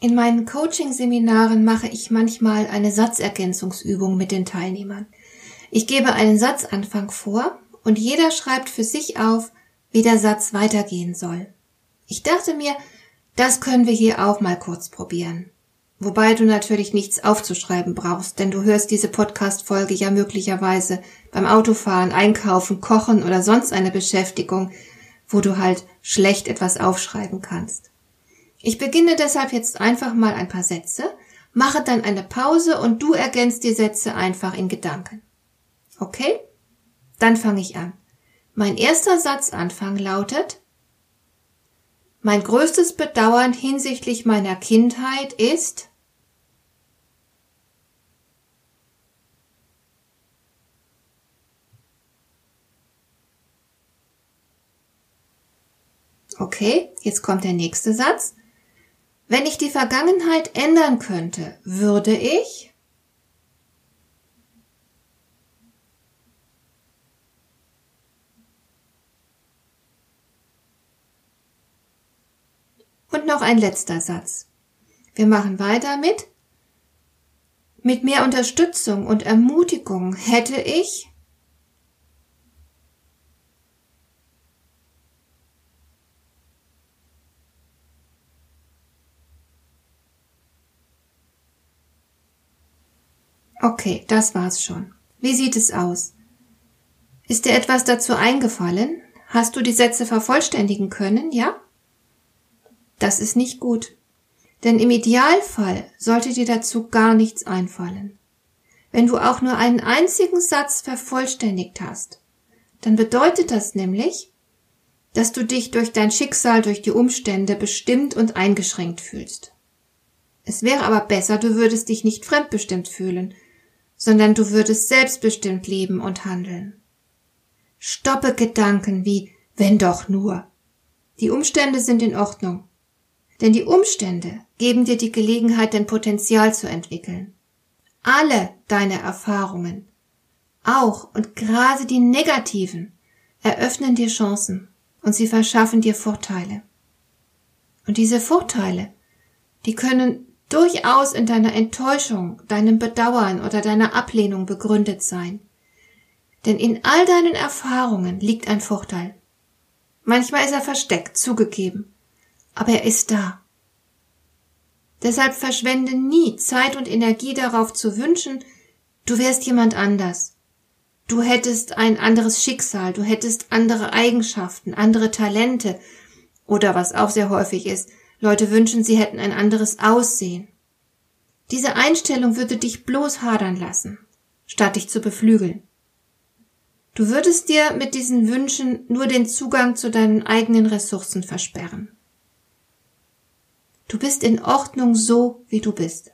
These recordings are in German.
In meinen Coaching-Seminaren mache ich manchmal eine Satzergänzungsübung mit den Teilnehmern. Ich gebe einen Satzanfang vor und jeder schreibt für sich auf, wie der Satz weitergehen soll. Ich dachte mir, das können wir hier auch mal kurz probieren. Wobei du natürlich nichts aufzuschreiben brauchst, denn du hörst diese Podcast-Folge ja möglicherweise beim Autofahren, Einkaufen, Kochen oder sonst eine Beschäftigung, wo du halt schlecht etwas aufschreiben kannst. Ich beginne deshalb jetzt einfach mal ein paar Sätze, mache dann eine Pause und du ergänzt die Sätze einfach in Gedanken. Okay? Dann fange ich an. Mein erster Satzanfang lautet Mein größtes Bedauern hinsichtlich meiner Kindheit ist Okay, jetzt kommt der nächste Satz. Wenn ich die Vergangenheit ändern könnte, würde ich Und noch ein letzter Satz. Wir machen weiter mit Mit mehr Unterstützung und Ermutigung hätte ich Okay, das war's schon. Wie sieht es aus? Ist dir etwas dazu eingefallen? Hast du die Sätze vervollständigen können, ja? Das ist nicht gut. Denn im Idealfall sollte dir dazu gar nichts einfallen. Wenn du auch nur einen einzigen Satz vervollständigt hast, dann bedeutet das nämlich, dass du dich durch dein Schicksal, durch die Umstände bestimmt und eingeschränkt fühlst. Es wäre aber besser, du würdest dich nicht fremdbestimmt fühlen, sondern du würdest selbstbestimmt leben und handeln. Stoppe Gedanken wie wenn doch nur. Die Umstände sind in Ordnung. Denn die Umstände geben dir die Gelegenheit, dein Potenzial zu entwickeln. Alle deine Erfahrungen, auch und gerade die negativen, eröffnen dir Chancen und sie verschaffen dir Vorteile. Und diese Vorteile, die können durchaus in deiner Enttäuschung, deinem Bedauern oder deiner Ablehnung begründet sein. Denn in all deinen Erfahrungen liegt ein Vorteil. Manchmal ist er versteckt, zugegeben, aber er ist da. Deshalb verschwende nie Zeit und Energie darauf zu wünschen, du wärst jemand anders. Du hättest ein anderes Schicksal, du hättest andere Eigenschaften, andere Talente oder was auch sehr häufig ist, Leute wünschen, sie hätten ein anderes Aussehen. Diese Einstellung würde dich bloß hadern lassen, statt dich zu beflügeln. Du würdest dir mit diesen Wünschen nur den Zugang zu deinen eigenen Ressourcen versperren. Du bist in Ordnung so, wie du bist.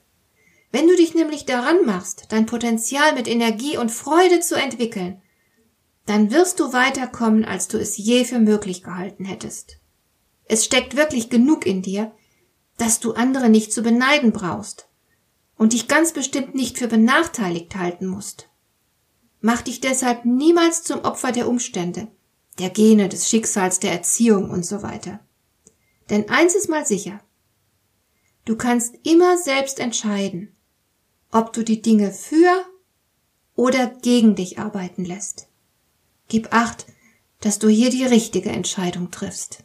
Wenn du dich nämlich daran machst, dein Potenzial mit Energie und Freude zu entwickeln, dann wirst du weiterkommen, als du es je für möglich gehalten hättest. Es steckt wirklich genug in dir, dass du andere nicht zu beneiden brauchst und dich ganz bestimmt nicht für benachteiligt halten musst. Mach dich deshalb niemals zum Opfer der Umstände, der Gene, des Schicksals, der Erziehung und so weiter. Denn eins ist mal sicher. Du kannst immer selbst entscheiden, ob du die Dinge für oder gegen dich arbeiten lässt. Gib acht, dass du hier die richtige Entscheidung triffst.